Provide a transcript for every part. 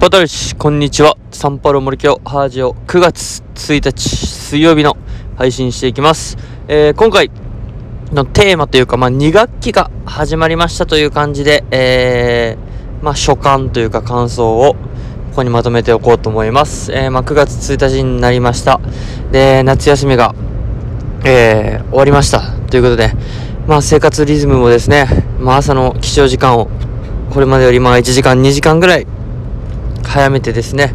パトルシ、こんにちは。サンパロ森京ハージオ9月1日水曜日の配信していきます。えー、今回のテーマというか、まあ、2学期が始まりましたという感じで、えー、まあ、所感というか感想をここにまとめておこうと思います。えー、まあ、9月1日になりました。で、夏休みが、えー、終わりました。ということで、まあ、生活リズムもですね、まあ、朝の起床時間をこれまでよりまあ1時間2時間ぐらい早めてですね、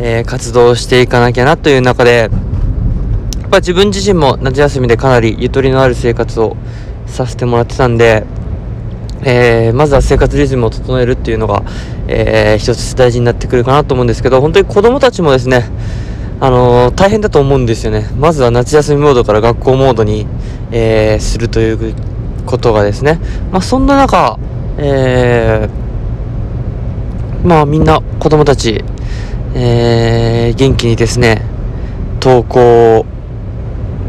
えー、活動していかなきゃなという中で、やっぱ自分自身も夏休みでかなりゆとりのある生活をさせてもらってたんで、えー、まずは生活リズムを整えるっていうのが、えー、一つ大事になってくるかなと思うんですけど、本当に子供たちもですね、あのー、大変だと思うんですよね。まずは夏休みモードから学校モードに、えー、するということがですね。まあ、そんな中、えー、まあみんな子供たち、えー、元気にですね、投稿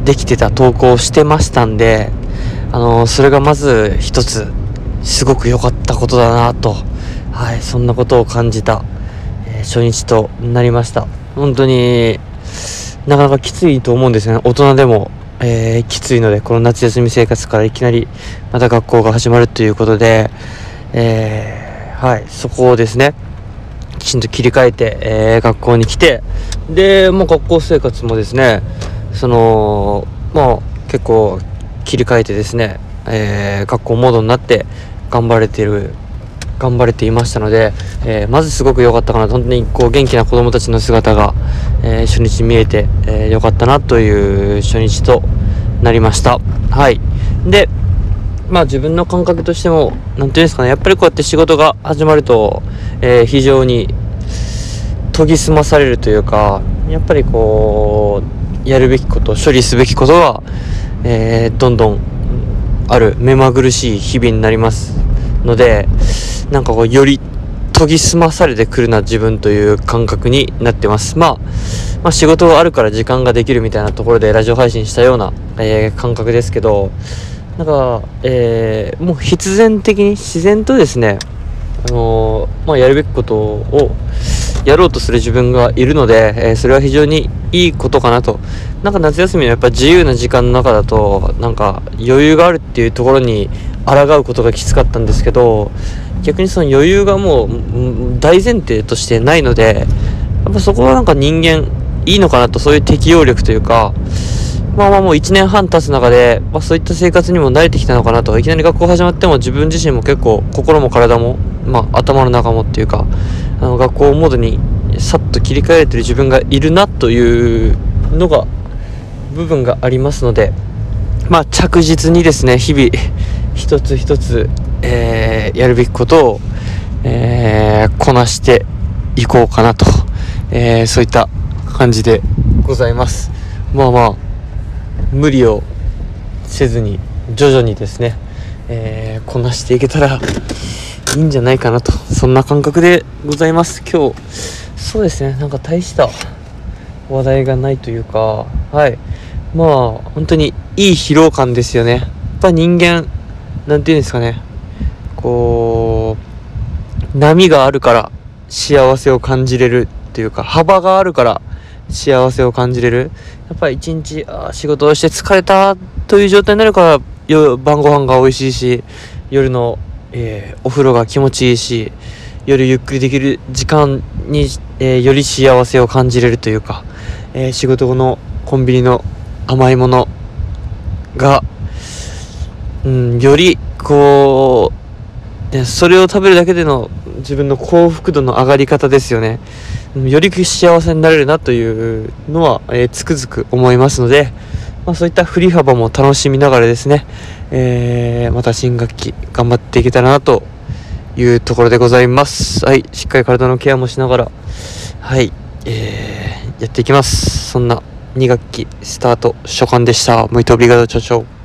できてた、投稿してましたんで、あのー、それがまず一つ、すごく良かったことだなと、はい、そんなことを感じた、えー、初日となりました。本当になかなかきついと思うんですよね。大人でも、えー、きついので、この夏休み生活からいきなりまた学校が始まるということで、えーはい、そこをですね、きちんと切り替えて、えー、学校に来て、で、もう学校生活もですね、その、まあ、結構切り替えてですね、えー、学校モードになって頑張れてる、頑張れていましたので、えー、まずすごく良かったかな本当にこう元気な子供たちの姿が、えー、初日見えて、えー、かったなという初日となりました。はい。で、まあ自分の感覚としても、何て言うんですかね、やっぱりこうやって仕事が始まると、えー、非常に研ぎ澄まされるというか、やっぱりこう、やるべきこと、処理すべきことが、えー、どんどんある目まぐるしい日々になりますので、なんかこう、より研ぎ澄まされてくるな自分という感覚になってます。まあ、まあ、仕事があるから時間ができるみたいなところでラジオ配信したような、えー、感覚ですけど、なんか、えー、もう必然的に自然とですね、あのー、まあ、やるべきことをやろうとする自分がいるので、えー、それは非常にいいことかなと。なんか夏休みのやっぱ自由な時間の中だと、なんか余裕があるっていうところに抗うことがきつかったんですけど、逆にその余裕がもう大前提としてないので、やっぱそこはなんか人間いいのかなと、そういう適応力というか、まあまあもう1年半経つ中で、まあ、そういった生活にも慣れてきたのかなといきなり学校始まっても自分自身も結構心も体も、まあ、頭の中もっていうかあの学校モードにさっと切り替えれてる自分がいるなというのが部分がありますのでまあ着実にですね日々一つ一つ、えー、やるべきことを、えー、こなしていこうかなと、えー、そういった感じでございます。まあまあ無理をせずに徐々にですね、えー、こなしていけたらいいんじゃないかなとそんな感覚でございます。今日そうですねなんか大した話題がないというかはい。まあ本当にいい疲労感ですよね。やっぱ人間何て言うんですかねこう波があるから幸せを感じれるっていうか幅があるから幸せを感じれる。やっぱり一日あ仕事をして疲れたという状態になるから、晩ご飯が美味しいし、夜の、えー、お風呂が気持ちいいし、夜ゆっくりできる時間に、えー、より幸せを感じれるというか、えー、仕事後のコンビニの甘いものが、うん、よりこう、ね、それを食べるだけでの自分の幸福度の上がり方ですよね。より幸せになれるなというのは、えー、つくづく思いますので、まあ、そういった振り幅も楽しみながらですね、えー、また新学期頑張っていけたらなというところでございます。はい、しっかり体のケアもしながら、はい、えー、やっていきます。そんな2学期スタート初感でした。ムイトオブリガードチョチョ